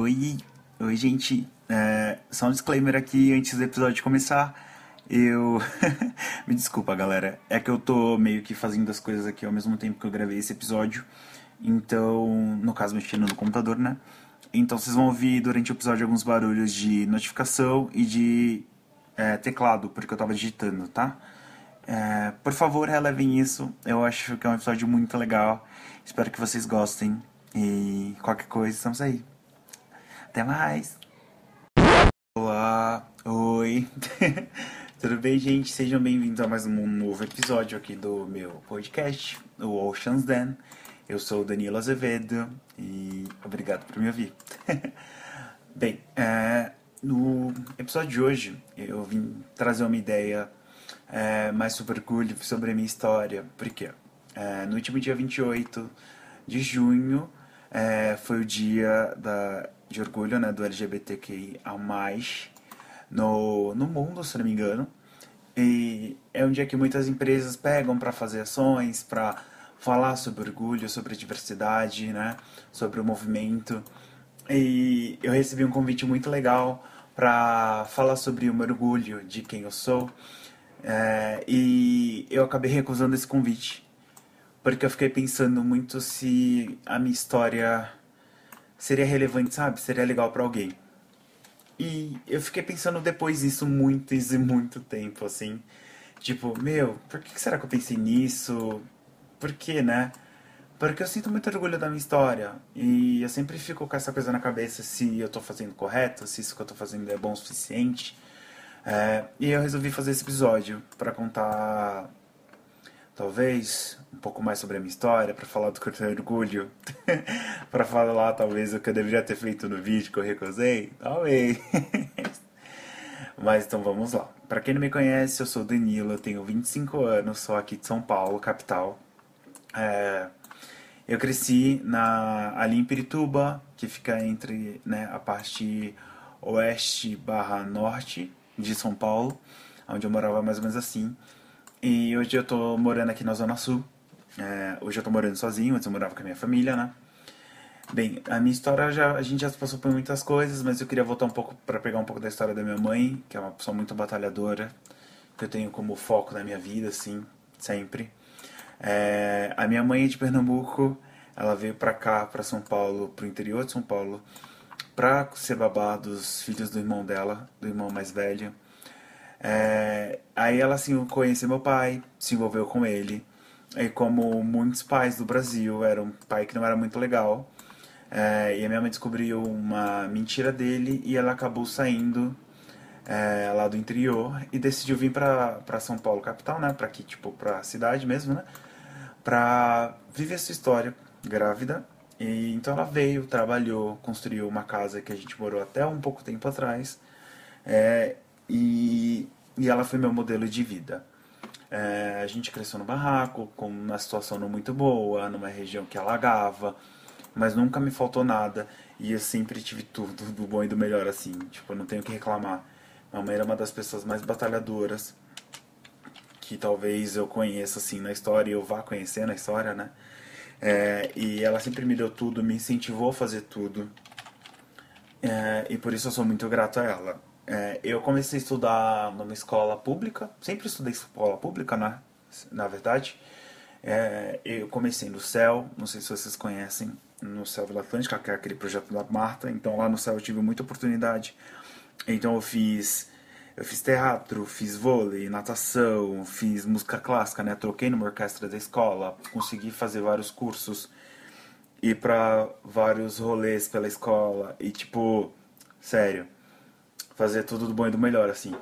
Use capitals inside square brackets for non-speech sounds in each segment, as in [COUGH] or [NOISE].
Oi, oi gente. É, só um disclaimer aqui antes do episódio começar. Eu. [LAUGHS] Me desculpa, galera. É que eu tô meio que fazendo as coisas aqui ao mesmo tempo que eu gravei esse episódio. Então, no caso, mexendo no computador, né? Então, vocês vão ouvir durante o episódio alguns barulhos de notificação e de é, teclado, porque eu tava digitando, tá? É, por favor, relevem isso. Eu acho que é um episódio muito legal. Espero que vocês gostem. E qualquer coisa, estamos aí. Até mais! Olá, oi! [LAUGHS] Tudo bem, gente? Sejam bem-vindos a mais um novo episódio aqui do meu podcast, o Ocean's Den. Eu sou o Danilo Azevedo e obrigado por me ouvir. [LAUGHS] bem, é, no episódio de hoje eu vim trazer uma ideia é, mais sobre orgulho, sobre a minha história. Por quê? É, no último dia 28 de junho é, foi o dia da, de orgulho né, do LGBTQIA+, no, no mundo, se não me engano. E é um dia que muitas empresas pegam para fazer ações, para falar sobre orgulho, sobre diversidade, né, sobre o movimento. E eu recebi um convite muito legal para falar sobre o meu orgulho de quem eu sou. É, e eu acabei recusando esse convite porque eu fiquei pensando muito se a minha história seria relevante, sabe? Seria legal para alguém. E eu fiquei pensando depois isso muito e muito tempo, assim. Tipo, meu, por que será que eu pensei nisso? Por que, né? Porque eu sinto muito orgulho da minha história. E eu sempre fico com essa coisa na cabeça se eu tô fazendo correto, se isso que eu tô fazendo é bom o suficiente. É, e eu resolvi fazer esse episódio para contar talvez um pouco mais sobre a minha história, para falar do que eu tenho orgulho, [LAUGHS] para falar talvez o que eu deveria ter feito no vídeo que eu recusei, talvez. [LAUGHS] Mas então vamos lá. Para quem não me conhece, eu sou Danilo, eu tenho 25 anos, sou aqui de São Paulo, capital. É, eu cresci na, ali em Pirituba, que fica entre né, a parte oeste barra norte de São Paulo, onde eu morava mais ou menos assim. E hoje eu tô morando aqui na Zona Sul. É, hoje eu tô morando sozinho, antes eu morava com a minha família, né? Bem, a minha história já a gente já passou por muitas coisas, mas eu queria voltar um pouco para pegar um pouco da história da minha mãe, que é uma pessoa muito batalhadora, que eu tenho como foco na minha vida, assim, sempre. É, a minha mãe é de Pernambuco, ela veio pra cá, pra São Paulo, pro interior de São Paulo, pra ser babá dos filhos do irmão dela, do irmão mais velho. É, aí ela assim conheceu meu pai, se envolveu com ele. E como muitos pais do Brasil, era um pai que não era muito legal. É, e a minha mãe descobriu uma mentira dele e ela acabou saindo é, lá do interior e decidiu vir pra São Paulo, capital, né? Pra aqui, tipo, pra cidade mesmo, né? Pra viver essa história grávida. E então ela veio, trabalhou, construiu uma casa que a gente morou até um pouco tempo atrás. É, e, e ela foi meu modelo de vida. É, a gente cresceu no barraco, com uma situação não muito boa, numa região que alagava, mas nunca me faltou nada e eu sempre tive tudo do bom e do melhor, assim, tipo, eu não tenho que reclamar. Minha mãe era uma das pessoas mais batalhadoras que talvez eu conheça, assim, na história, e eu vá conhecer na história, né? É, e ela sempre me deu tudo, me incentivou a fazer tudo. É, e por isso eu sou muito grato a ela. É, eu comecei a estudar numa escola pública, sempre estudei escola pública, né? na verdade. É, eu comecei no CEL, não sei se vocês conhecem, no CEL Vila Atlântica, que é aquele projeto da Marta. Então lá no CEL eu tive muita oportunidade. Então eu fiz, eu fiz teatro, fiz vôlei, natação, fiz música clássica, né? Troquei numa orquestra da escola, consegui fazer vários cursos, ir para vários rolês pela escola e tipo, sério fazer tudo do bom e do melhor, assim.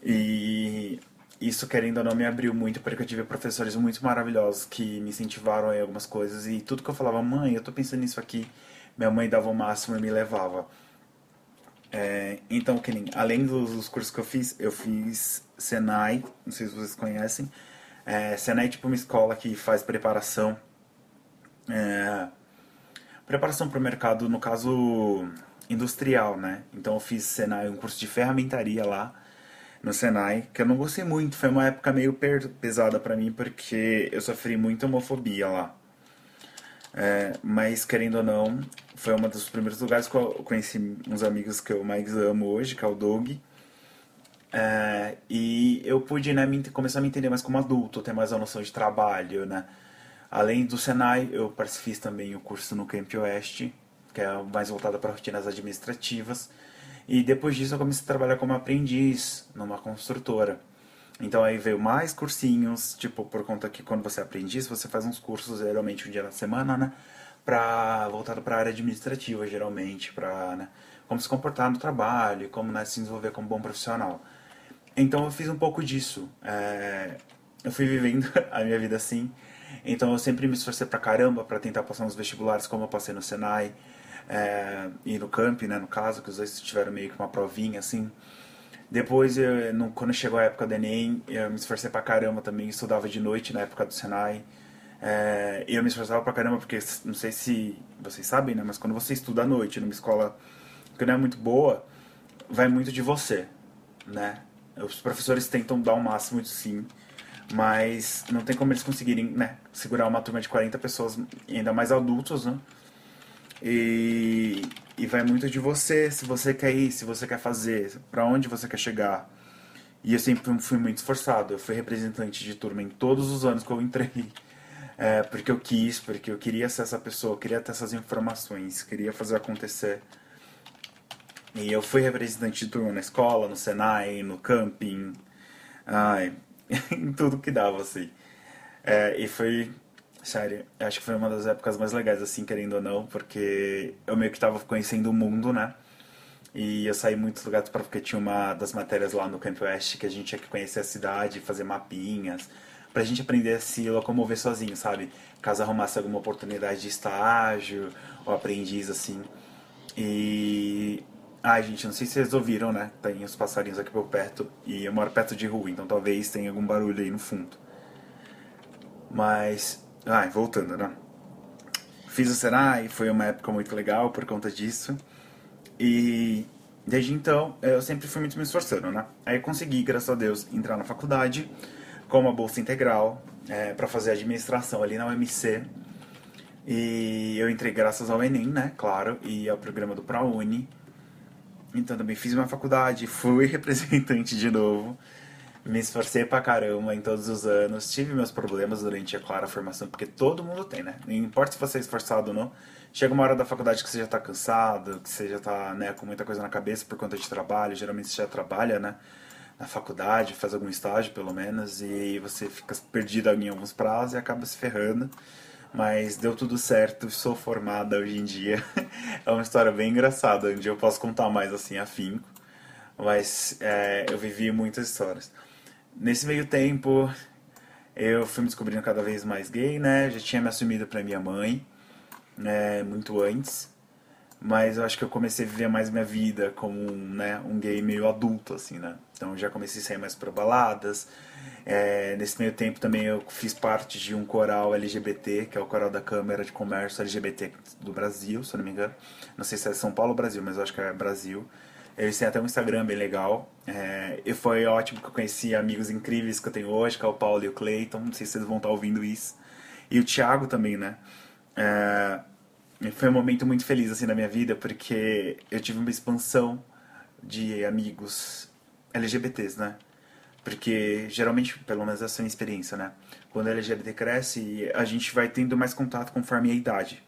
E isso, querendo ou não, me abriu muito, porque eu tive professores muito maravilhosos que me incentivaram em algumas coisas. E tudo que eu falava, mãe, eu tô pensando nisso aqui, minha mãe dava o máximo e me levava. É, então, que nem, além dos, dos, cursos que eu fiz, eu fiz Senai, não sei se vocês conhecem. É, Senai é tipo uma escola que faz preparação. É, preparação para o mercado, no caso industrial, né? Então eu fiz Senai, um curso de ferramentaria lá no Senai, que eu não gostei muito, foi uma época meio pesada para mim porque eu sofri muita homofobia lá. É, mas, querendo ou não, foi um dos primeiros lugares que eu conheci uns amigos que eu mais amo hoje, que é o Doug. É, e eu pude né, começar a me entender mais como adulto, ter mais a noção de trabalho, né? Além do Senai, eu fiz também o curso no Camp Oeste, que é mais voltado para rotinas administrativas. E depois disso eu comecei a trabalhar como aprendiz numa construtora. Então aí veio mais cursinhos, tipo, por conta que quando você é aprendiz, você faz uns cursos, geralmente um dia na semana, né? Pra, voltado para a área administrativa, geralmente, para né, como se comportar no trabalho, como né, se desenvolver como bom profissional. Então eu fiz um pouco disso. É, eu fui vivendo [LAUGHS] a minha vida assim. Então eu sempre me esforcei pra caramba para tentar passar nos vestibulares, como eu passei no Senai é, e no Camp, né, no caso, que os dois tiveram meio que uma provinha assim. Depois, eu, no, quando chegou a época do Enem, eu me esforcei pra caramba também, estudava de noite na época do Senai. É, eu me esforçava pra caramba porque, não sei se vocês sabem, né, mas quando você estuda à noite numa escola que não é muito boa, vai muito de você, né? Os professores tentam dar o máximo de sim, mas não tem como eles conseguirem, né, segurar uma turma de 40 pessoas, ainda mais adultos, né? E, e vai muito de você, se você quer ir, se você quer fazer, para onde você quer chegar. E eu sempre fui muito esforçado. Eu fui representante de turma em todos os anos que eu entrei. [LAUGHS] É, porque eu quis, porque eu queria ser essa pessoa, queria ter essas informações, queria fazer acontecer. E eu fui representante de turma na escola, no Senai, no camping, ai, [LAUGHS] em tudo que dava, assim. É, e foi Sério, acho que foi uma das épocas mais legais, assim, querendo ou não, porque eu meio que tava conhecendo o mundo, né? E eu saí muitos lugares para porque tinha uma das matérias lá no Camp West que a gente tinha que conhecer a cidade, fazer mapinhas, pra gente aprender a se locomover sozinho, sabe? Caso arrumasse alguma oportunidade de estágio ou aprendiz, assim. E. Ai, gente, não sei se vocês ouviram, né? Tem os passarinhos aqui por perto e eu moro perto de rua, então talvez tenha algum barulho aí no fundo. Mas ah, voltando, né? Fiz o Senai, foi uma época muito legal por conta disso. E desde então eu sempre fui muito me esforçando, né? Aí eu consegui, graças a Deus, entrar na faculdade com uma bolsa integral é, para fazer administração ali na UMC. E eu entrei graças ao Enem, né? Claro, e ao programa do ProUni. Então também fiz uma faculdade, fui [LAUGHS] representante de novo me esforcei pra caramba em todos os anos. Tive meus problemas durante, a clara, formação, porque todo mundo tem, né? Não importa se você é esforçado ou não. Chega uma hora da faculdade que você já tá cansado, que você já tá né, com muita coisa na cabeça por conta de trabalho. Geralmente você já trabalha, né? Na faculdade, faz algum estágio pelo menos, e você fica perdido em alguns prazos e acaba se ferrando. Mas deu tudo certo, sou formada hoje em dia. [LAUGHS] é uma história bem engraçada, onde eu posso contar mais assim afinco. Mas é, eu vivi muitas histórias. Nesse meio tempo, eu fui me descobrindo cada vez mais gay, né? Já tinha me assumido pra minha mãe, né? Muito antes. Mas eu acho que eu comecei a viver mais minha vida como um, né, um gay meio adulto, assim, né? Então já comecei a sair mais pra baladas. É, nesse meio tempo também eu fiz parte de um coral LGBT, que é o coral da Câmara de Comércio LGBT do Brasil, se eu não me engano. Não sei se é São Paulo ou Brasil, mas eu acho que é Brasil. Eles têm até um Instagram bem legal. É, e foi ótimo que eu conheci amigos incríveis que eu tenho hoje, que é o Paulo e o Cleiton. Não sei se vocês vão estar ouvindo isso. E o Thiago também, né? É, foi um momento muito feliz assim na minha vida, porque eu tive uma expansão de amigos LGBTs, né? Porque geralmente, pelo menos essa é a minha experiência, né? Quando a LGBT cresce, a gente vai tendo mais contato conforme a idade.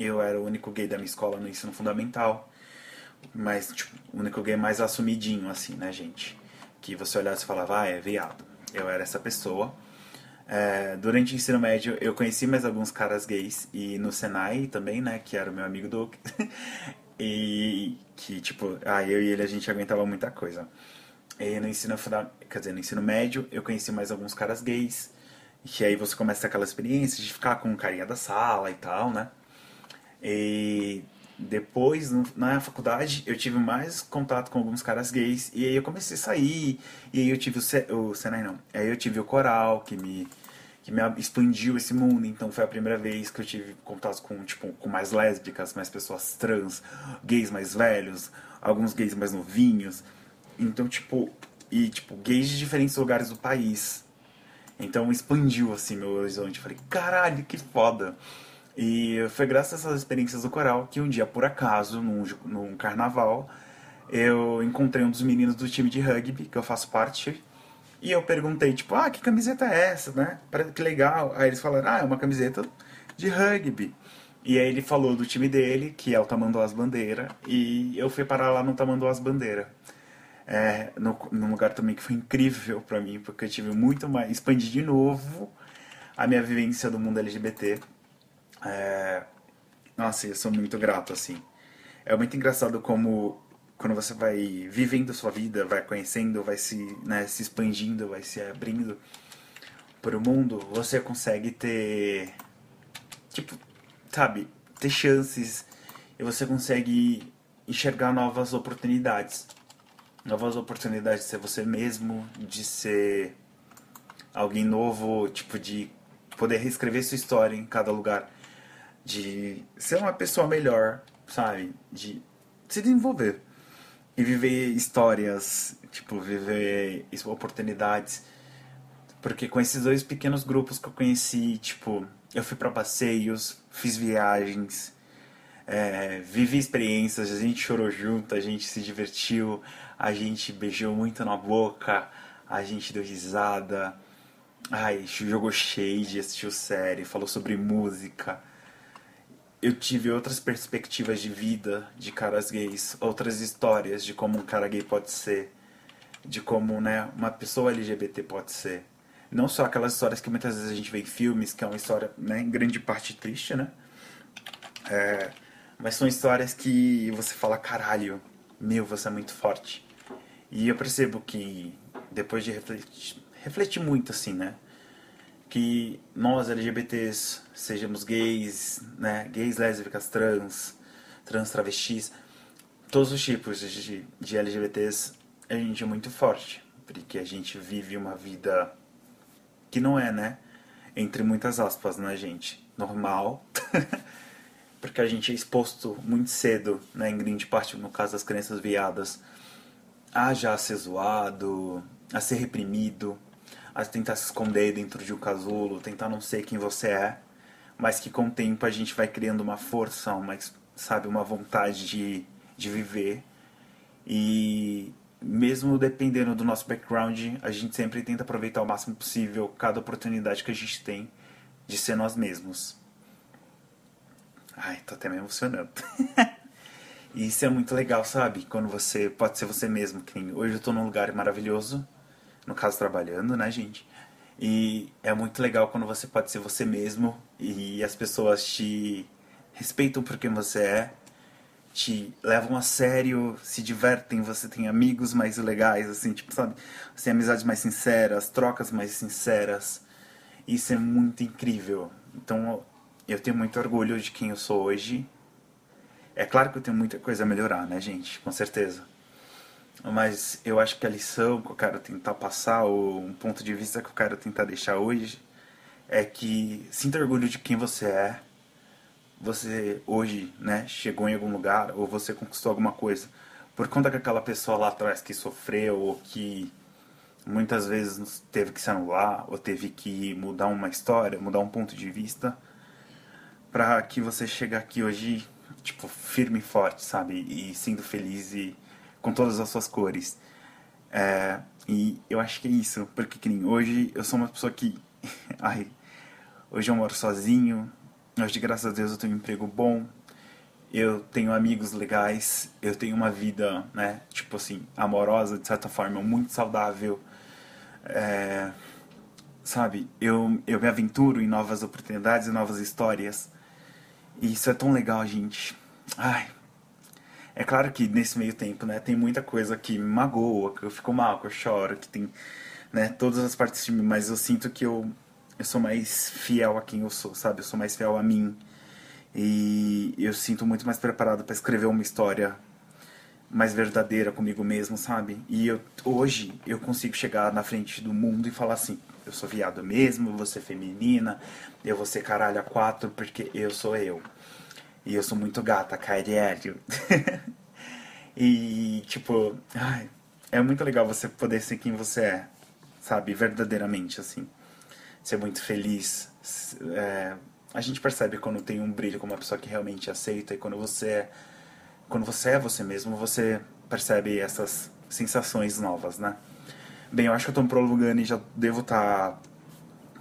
Eu era o único gay da minha escola no ensino fundamental mas tipo, o único gay mais assumidinho, assim, né, gente? Que você olhasse e falava, ah, é viado. Eu era essa pessoa. É, durante o ensino médio, eu conheci mais alguns caras gays, e no Senai também, né, que era o meu amigo Doug. [LAUGHS] e que, tipo, ah, eu e ele a gente aguentava muita coisa. E no ensino, quer dizer, no ensino médio, eu conheci mais alguns caras gays, que aí você começa aquela experiência de ficar com o carinha da sala e tal, né? E depois, na faculdade, eu tive mais contato com alguns caras gays. E aí eu comecei a sair. E aí eu tive o, Se o Senai, não. Aí eu tive o coral, que me, que me expandiu esse mundo. Então foi a primeira vez que eu tive contato com, tipo, com mais lésbicas, mais pessoas trans, gays mais velhos, alguns gays mais novinhos. Então, tipo, e tipo, gays de diferentes lugares do país. Então expandiu assim meu horizonte. Falei, caralho, que foda. E foi graças a essas experiências do coral que um dia, por acaso, num, num carnaval, eu encontrei um dos meninos do time de rugby, que eu faço parte, e eu perguntei, tipo, ah, que camiseta é essa, né? Que legal. Aí eles falaram, ah, é uma camiseta de rugby. E aí ele falou do time dele, que é o Tamanduás Bandeira, e eu fui parar lá no Tamanduás Bandeira. É, no, num lugar também que foi incrível para mim, porque eu tive muito mais. expandi de novo a minha vivência do mundo LGBT. É, nossa, eu sou muito grato, assim. É muito engraçado como quando você vai vivendo sua vida, vai conhecendo, vai se, né, se expandindo, vai se abrindo para o mundo, você consegue ter. Tipo, sabe, ter chances e você consegue enxergar novas oportunidades. Novas oportunidades de ser você mesmo, de ser alguém novo, tipo, de poder reescrever sua história em cada lugar, de ser uma pessoa melhor, sabe? De se desenvolver e viver histórias, tipo, viver oportunidades. Porque com esses dois pequenos grupos que eu conheci, tipo, eu fui para passeios, fiz viagens, é, vivi experiências, a gente chorou junto, a gente se divertiu, a gente beijou muito na boca, a gente deu risada, ai, jogou shade, assistiu série, falou sobre música eu tive outras perspectivas de vida de caras gays, outras histórias de como um cara gay pode ser, de como né, uma pessoa LGBT pode ser. Não só aquelas histórias que muitas vezes a gente vê em filmes, que é uma história né, em grande parte triste, né? É, mas são histórias que você fala, caralho, meu, você é muito forte. E eu percebo que depois de refletir, refletir muito assim, né? Que nós LGBTs sejamos gays, né, gays, lésbicas, trans, trans travestis, todos os tipos de, de LGBTs, a gente é muito forte, porque a gente vive uma vida que não é, né, entre muitas aspas, né, gente, normal, [LAUGHS] porque a gente é exposto muito cedo, né, em grande parte, no caso das crianças viadas, a já ser zoado, a ser reprimido, a tentar se esconder dentro de um casulo, tentar não ser quem você é, mas que com o tempo a gente vai criando uma força, uma, sabe, uma vontade de, de viver. E mesmo dependendo do nosso background, a gente sempre tenta aproveitar o máximo possível cada oportunidade que a gente tem de ser nós mesmos. Ai, tô até me emocionando. [LAUGHS] e isso é muito legal, sabe? Quando você pode ser você mesmo. Hoje eu tô num lugar maravilhoso no caso trabalhando, né, gente? E é muito legal quando você pode ser você mesmo e as pessoas te respeitam por quem você é, te levam a sério, se divertem, você tem amigos mais legais, assim, tipo, sabe? Você tem amizades mais sinceras, trocas mais sinceras. Isso é muito incrível. Então, eu tenho muito orgulho de quem eu sou hoje. É claro que eu tenho muita coisa a melhorar, né, gente? Com certeza mas eu acho que a lição que eu quero tentar passar, ou um ponto de vista que eu quero tentar deixar hoje, é que sinta orgulho de quem você é. Você hoje, né, chegou em algum lugar ou você conquistou alguma coisa por conta que aquela pessoa lá atrás que sofreu ou que muitas vezes teve que se anular ou teve que mudar uma história, mudar um ponto de vista, para que você chegue aqui hoje, tipo, firme e forte, sabe? E sendo feliz e com todas as suas cores. É, e eu acho que é isso, porque que nem hoje eu sou uma pessoa que. [LAUGHS] ai, hoje eu moro sozinho, hoje graças a Deus eu tenho um emprego bom, eu tenho amigos legais, eu tenho uma vida, né, tipo assim, amorosa, de certa forma, muito saudável. É, sabe, eu, eu me aventuro em novas oportunidades e novas histórias. E isso é tão legal, gente. Ai, é claro que nesse meio tempo, né, tem muita coisa que me magoa, que eu fico mal, que eu choro, que tem, né, todas as partes de mim, mas eu sinto que eu, eu sou mais fiel a quem eu sou, sabe? Eu sou mais fiel a mim. E eu sinto muito mais preparado para escrever uma história mais verdadeira comigo mesmo, sabe? E eu, hoje eu consigo chegar na frente do mundo e falar assim: eu sou viado mesmo, eu vou ser feminina, eu vou ser caralho a quatro porque eu sou eu. E eu sou muito gata, caralho. [LAUGHS] e, tipo, ai, é muito legal você poder ser quem você é, sabe? Verdadeiramente, assim. Ser muito feliz, é, a gente percebe quando tem um brilho com uma pessoa que realmente aceita e quando você é, quando você é você mesmo, você percebe essas sensações novas, né? Bem, eu acho que eu tô me prolongando e já devo estar tá,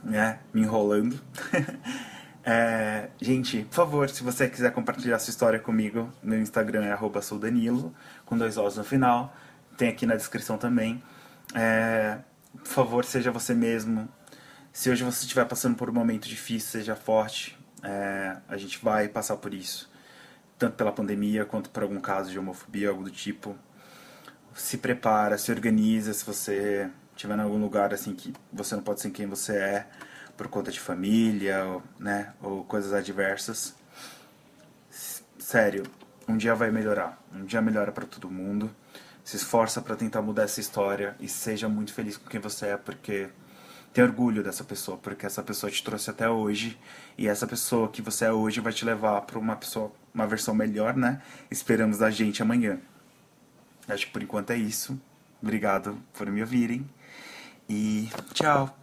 né, me enrolando. [LAUGHS] é, gente, por favor, se você quiser compartilhar sua história comigo, meu Instagram é soudanilo, com dois Os no final. Tem aqui na descrição também. É, por favor, seja você mesmo. Se hoje você estiver passando por um momento difícil, seja forte. É, a gente vai passar por isso. Tanto pela pandemia quanto por algum caso de homofobia, algo do tipo. Se prepara, se organiza se você estiver em algum lugar assim que você não pode ser quem você é por conta de família, ou, né, ou coisas adversas. Sério, um dia vai melhorar. Um dia melhora para todo mundo se esforça para tentar mudar essa história e seja muito feliz com quem você é, porque tem orgulho dessa pessoa, porque essa pessoa te trouxe até hoje e essa pessoa que você é hoje vai te levar para uma pessoa, uma versão melhor, né? Esperamos da gente amanhã. Acho que por enquanto é isso. Obrigado por me ouvirem e tchau.